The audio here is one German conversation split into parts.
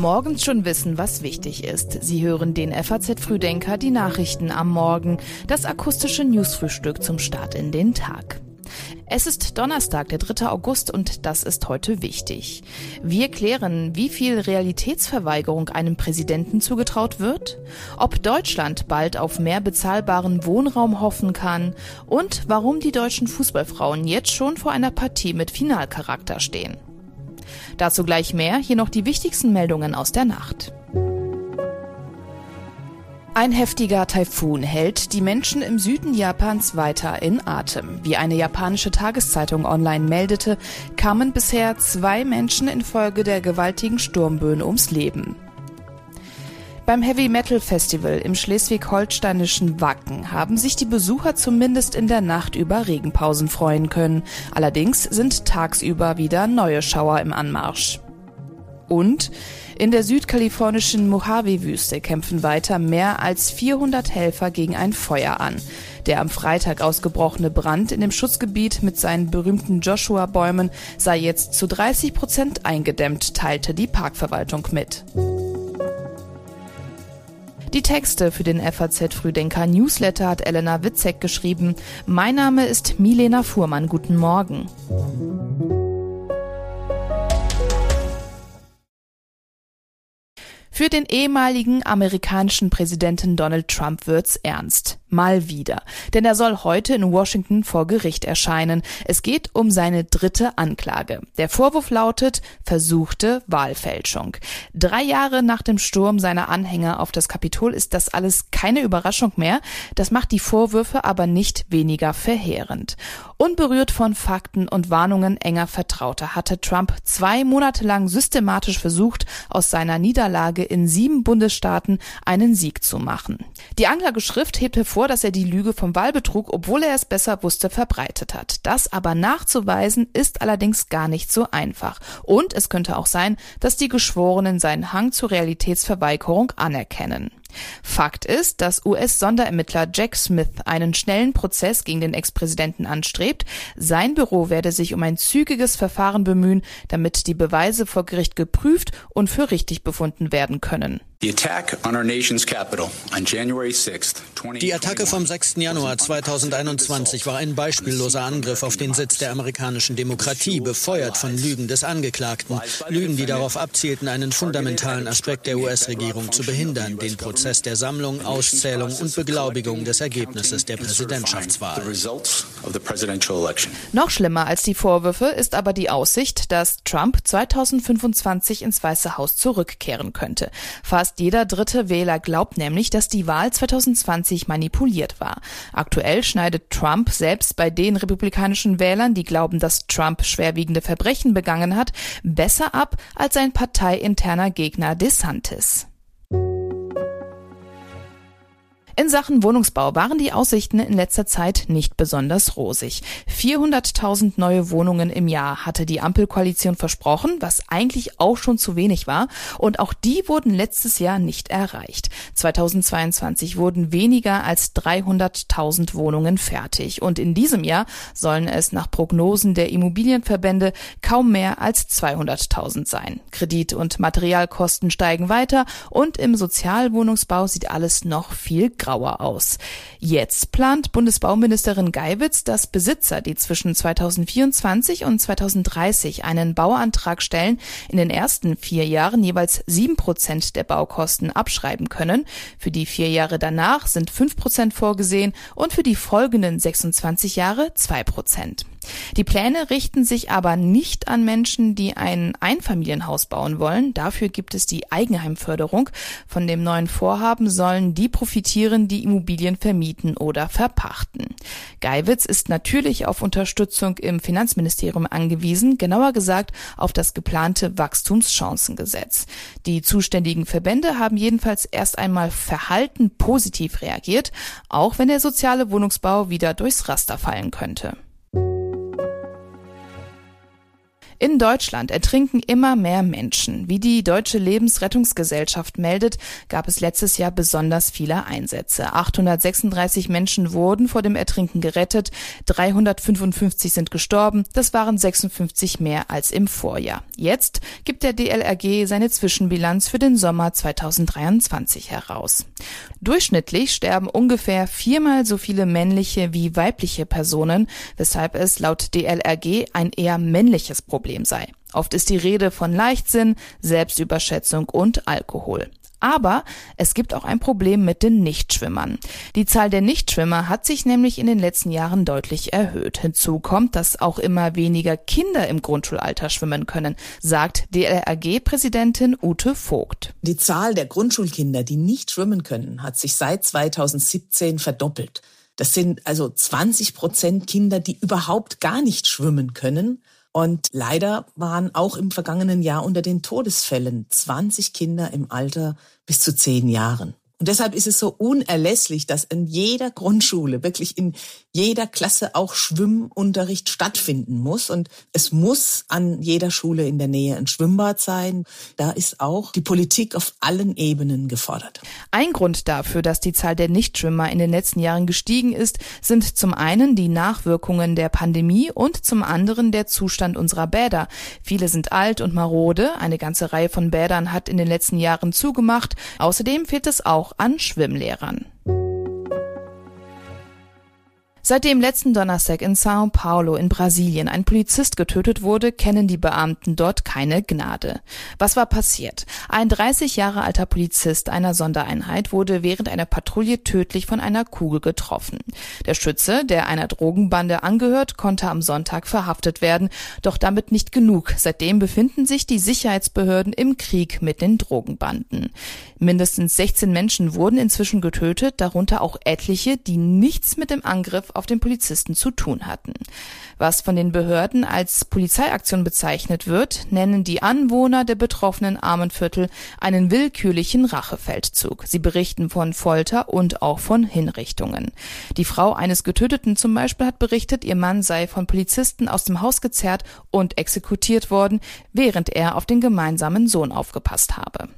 Morgens schon wissen, was wichtig ist. Sie hören den FAZ Frühdenker, die Nachrichten am Morgen, das akustische Newsfrühstück zum Start in den Tag. Es ist Donnerstag, der 3. August und das ist heute wichtig. Wir klären, wie viel Realitätsverweigerung einem Präsidenten zugetraut wird, ob Deutschland bald auf mehr bezahlbaren Wohnraum hoffen kann und warum die deutschen Fußballfrauen jetzt schon vor einer Partie mit Finalcharakter stehen. Dazu gleich mehr, hier noch die wichtigsten Meldungen aus der Nacht. Ein heftiger Taifun hält die Menschen im Süden Japans weiter in Atem. Wie eine japanische Tageszeitung online meldete, kamen bisher zwei Menschen infolge der gewaltigen Sturmböen ums Leben. Beim Heavy Metal Festival im schleswig-holsteinischen Wacken haben sich die Besucher zumindest in der Nacht über Regenpausen freuen können. Allerdings sind tagsüber wieder neue Schauer im Anmarsch. Und in der südkalifornischen Mojave-Wüste kämpfen weiter mehr als 400 Helfer gegen ein Feuer an. Der am Freitag ausgebrochene Brand in dem Schutzgebiet mit seinen berühmten Joshua-Bäumen sei jetzt zu 30 Prozent eingedämmt, teilte die Parkverwaltung mit. Die Texte für den FAZ Frühdenker Newsletter hat Elena Witzek geschrieben. Mein Name ist Milena Fuhrmann. Guten Morgen. Für den ehemaligen amerikanischen Präsidenten Donald Trump wird's ernst. Mal wieder. Denn er soll heute in Washington vor Gericht erscheinen. Es geht um seine dritte Anklage. Der Vorwurf lautet versuchte Wahlfälschung. Drei Jahre nach dem Sturm seiner Anhänger auf das Kapitol ist das alles keine Überraschung mehr. Das macht die Vorwürfe aber nicht weniger verheerend. Unberührt von Fakten und Warnungen enger Vertrauter hatte Trump zwei Monate lang systematisch versucht, aus seiner Niederlage in sieben Bundesstaaten einen Sieg zu machen. Die Anklageschrift hebt hervor, dass er die Lüge vom Wahlbetrug, obwohl er es besser wusste, verbreitet hat. Das aber nachzuweisen ist allerdings gar nicht so einfach. Und es könnte auch sein, dass die Geschworenen seinen Hang zur Realitätsverweigerung anerkennen. Fakt ist, dass US-Sonderermittler Jack Smith einen schnellen Prozess gegen den Ex-Präsidenten anstrebt. Sein Büro werde sich um ein zügiges Verfahren bemühen, damit die Beweise vor Gericht geprüft und für richtig befunden werden können. Die Attacke vom 6. Januar 2021 war ein beispielloser Angriff auf den Sitz der amerikanischen Demokratie, befeuert von Lügen des Angeklagten. Lügen, die darauf abzielten, einen fundamentalen Aspekt der US-Regierung zu behindern, den Prozess der Sammlung, Auszählung und Beglaubigung des Ergebnisses der Präsidentschaftswahl. Noch schlimmer als die Vorwürfe ist aber die Aussicht, dass Trump 2025 ins Weiße Haus zurückkehren könnte. Fast jeder dritte Wähler glaubt nämlich, dass die Wahl 2020 manipuliert war. Aktuell schneidet Trump selbst bei den republikanischen Wählern, die glauben, dass Trump schwerwiegende Verbrechen begangen hat, besser ab als sein parteiinterner Gegner DeSantis. In Sachen Wohnungsbau waren die Aussichten in letzter Zeit nicht besonders rosig. 400.000 neue Wohnungen im Jahr hatte die Ampelkoalition versprochen, was eigentlich auch schon zu wenig war. Und auch die wurden letztes Jahr nicht erreicht. 2022 wurden weniger als 300.000 Wohnungen fertig. Und in diesem Jahr sollen es nach Prognosen der Immobilienverbände kaum mehr als 200.000 sein. Kredit- und Materialkosten steigen weiter und im Sozialwohnungsbau sieht alles noch viel grauer grauer aus. Jetzt plant Bundesbauministerin Geiwitz, dass Besitzer, die zwischen 2024 und 2030 einen Bauantrag stellen, in den ersten vier Jahren jeweils sieben Prozent der Baukosten abschreiben können. Für die vier Jahre danach sind fünf Prozent vorgesehen und für die folgenden 26 Jahre zwei Prozent. Die Pläne richten sich aber nicht an Menschen, die ein Einfamilienhaus bauen wollen. Dafür gibt es die Eigenheimförderung. Von dem neuen Vorhaben sollen die profitieren, die Immobilien vermieten oder verpachten. Geiwitz ist natürlich auf Unterstützung im Finanzministerium angewiesen, genauer gesagt auf das geplante Wachstumschancengesetz. Die zuständigen Verbände haben jedenfalls erst einmal verhalten positiv reagiert, auch wenn der soziale Wohnungsbau wieder durchs Raster fallen könnte. In Deutschland ertrinken immer mehr Menschen. Wie die Deutsche Lebensrettungsgesellschaft meldet, gab es letztes Jahr besonders viele Einsätze. 836 Menschen wurden vor dem Ertrinken gerettet, 355 sind gestorben, das waren 56 mehr als im Vorjahr. Jetzt gibt der DLRG seine Zwischenbilanz für den Sommer 2023 heraus. Durchschnittlich sterben ungefähr viermal so viele männliche wie weibliche Personen, weshalb es laut DLRG ein eher männliches Problem sei. Oft ist die Rede von Leichtsinn, Selbstüberschätzung und Alkohol. Aber es gibt auch ein Problem mit den Nichtschwimmern. Die Zahl der Nichtschwimmer hat sich nämlich in den letzten Jahren deutlich erhöht. Hinzu kommt, dass auch immer weniger Kinder im Grundschulalter schwimmen können, sagt DLRG-Präsidentin Ute Vogt. Die Zahl der Grundschulkinder, die nicht schwimmen können, hat sich seit 2017 verdoppelt. Das sind also 20 Prozent Kinder, die überhaupt gar nicht schwimmen können. Und leider waren auch im vergangenen Jahr unter den Todesfällen 20 Kinder im Alter bis zu zehn Jahren. Und deshalb ist es so unerlässlich, dass in jeder Grundschule, wirklich in jeder Klasse auch Schwimmunterricht stattfinden muss. Und es muss an jeder Schule in der Nähe ein Schwimmbad sein. Da ist auch die Politik auf allen Ebenen gefordert. Ein Grund dafür, dass die Zahl der Nichtschwimmer in den letzten Jahren gestiegen ist, sind zum einen die Nachwirkungen der Pandemie und zum anderen der Zustand unserer Bäder. Viele sind alt und marode. Eine ganze Reihe von Bädern hat in den letzten Jahren zugemacht. Außerdem fehlt es auch an Schwimmlehrern. Seitdem letzten Donnerstag in Sao Paulo in Brasilien ein Polizist getötet wurde, kennen die Beamten dort keine Gnade. Was war passiert? Ein 30 Jahre alter Polizist einer Sondereinheit wurde während einer Patrouille tödlich von einer Kugel getroffen. Der Schütze, der einer Drogenbande angehört, konnte am Sonntag verhaftet werden, doch damit nicht genug. Seitdem befinden sich die Sicherheitsbehörden im Krieg mit den Drogenbanden. Mindestens 16 Menschen wurden inzwischen getötet, darunter auch etliche, die nichts mit dem Angriff auf den Polizisten zu tun hatten. Was von den Behörden als Polizeiaktion bezeichnet wird, nennen die Anwohner der betroffenen Armenviertel einen willkürlichen Rachefeldzug. Sie berichten von Folter und auch von Hinrichtungen. Die Frau eines Getöteten zum Beispiel hat berichtet, ihr Mann sei von Polizisten aus dem Haus gezerrt und exekutiert worden, während er auf den gemeinsamen Sohn aufgepasst habe.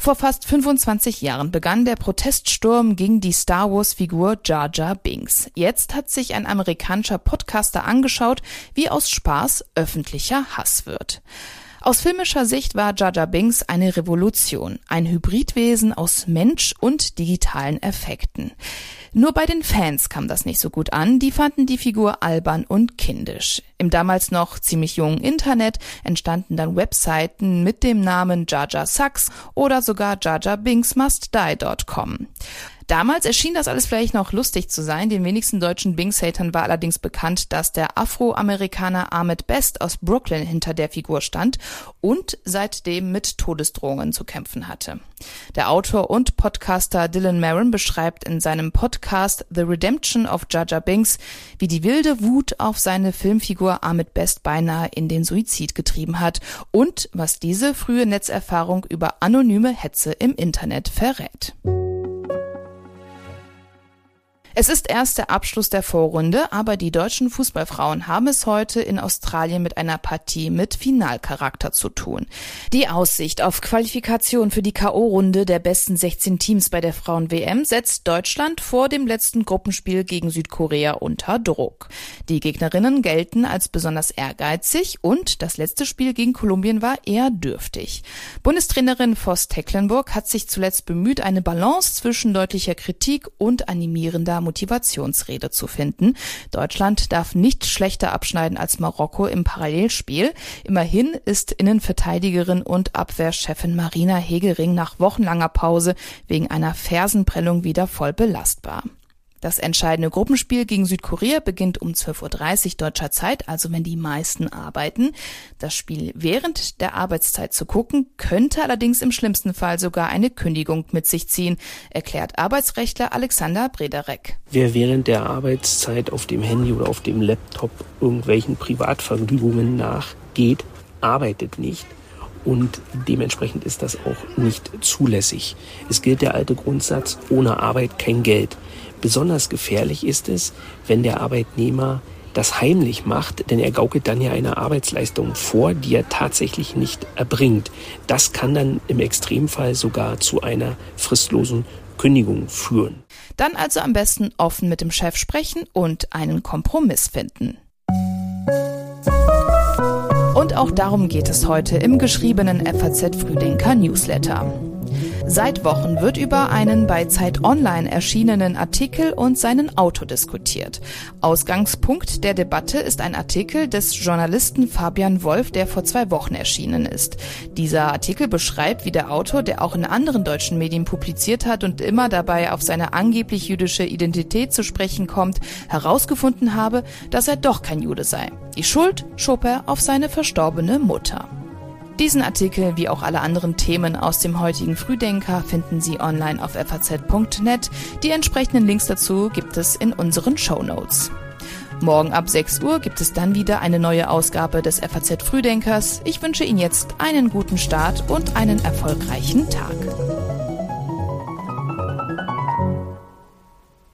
Vor fast 25 Jahren begann der Proteststurm gegen die Star Wars-Figur Jar Jar Binks. Jetzt hat sich ein amerikanischer Podcaster angeschaut, wie aus Spaß öffentlicher Hass wird. Aus filmischer Sicht war Jar Binks eine Revolution, ein Hybridwesen aus Mensch und digitalen Effekten. Nur bei den Fans kam das nicht so gut an, die fanden die Figur albern und kindisch. Im damals noch ziemlich jungen Internet entstanden dann Webseiten mit dem Namen Jar Sucks oder sogar jarjarbingsmustdie.com. Damals erschien das alles vielleicht noch lustig zu sein. Den wenigsten deutschen Bings-Hatern war allerdings bekannt, dass der Afroamerikaner Ahmed Best aus Brooklyn hinter der Figur stand und seitdem mit Todesdrohungen zu kämpfen hatte. Der Autor und Podcaster Dylan Maron beschreibt in seinem Podcast The Redemption of Jaja Binks, wie die wilde Wut auf seine Filmfigur Ahmed Best beinahe in den Suizid getrieben hat und was diese frühe Netzerfahrung über anonyme Hetze im Internet verrät. Es ist erst der Abschluss der Vorrunde, aber die deutschen Fußballfrauen haben es heute in Australien mit einer Partie mit Finalcharakter zu tun. Die Aussicht auf Qualifikation für die KO-Runde der besten 16 Teams bei der Frauen-WM setzt Deutschland vor dem letzten Gruppenspiel gegen Südkorea unter Druck. Die Gegnerinnen gelten als besonders ehrgeizig und das letzte Spiel gegen Kolumbien war eher dürftig. Bundestrainerin Voss Tecklenburg hat sich zuletzt bemüht, eine Balance zwischen deutlicher Kritik und animierender Motivationsrede zu finden. Deutschland darf nicht schlechter abschneiden als Marokko im Parallelspiel. Immerhin ist Innenverteidigerin und Abwehrchefin Marina Hegering nach wochenlanger Pause wegen einer Fersenprellung wieder voll belastbar. Das entscheidende Gruppenspiel gegen Südkorea beginnt um 12.30 Uhr deutscher Zeit, also wenn die meisten arbeiten. Das Spiel während der Arbeitszeit zu gucken, könnte allerdings im schlimmsten Fall sogar eine Kündigung mit sich ziehen, erklärt Arbeitsrechtler Alexander Brederek. Wer während der Arbeitszeit auf dem Handy oder auf dem Laptop irgendwelchen Privatvergnügungen nachgeht, arbeitet nicht und dementsprechend ist das auch nicht zulässig. Es gilt der alte Grundsatz, ohne Arbeit kein Geld. Besonders gefährlich ist es, wenn der Arbeitnehmer das heimlich macht, denn er gaukelt dann ja eine Arbeitsleistung vor, die er tatsächlich nicht erbringt. Das kann dann im Extremfall sogar zu einer fristlosen Kündigung führen. Dann also am besten offen mit dem Chef sprechen und einen Kompromiss finden. Und auch darum geht es heute im geschriebenen FAZ Frühdenker Newsletter. Seit Wochen wird über einen bei Zeit Online erschienenen Artikel und seinen Autor diskutiert. Ausgangspunkt der Debatte ist ein Artikel des Journalisten Fabian Wolf, der vor zwei Wochen erschienen ist. Dieser Artikel beschreibt, wie der Autor, der auch in anderen deutschen Medien publiziert hat und immer dabei auf seine angeblich jüdische Identität zu sprechen kommt, herausgefunden habe, dass er doch kein Jude sei. Die Schuld schob er auf seine verstorbene Mutter. Diesen Artikel wie auch alle anderen Themen aus dem heutigen Frühdenker finden Sie online auf faz.net. Die entsprechenden Links dazu gibt es in unseren Show Notes. Morgen ab 6 Uhr gibt es dann wieder eine neue Ausgabe des FAZ Frühdenkers. Ich wünsche Ihnen jetzt einen guten Start und einen erfolgreichen Tag.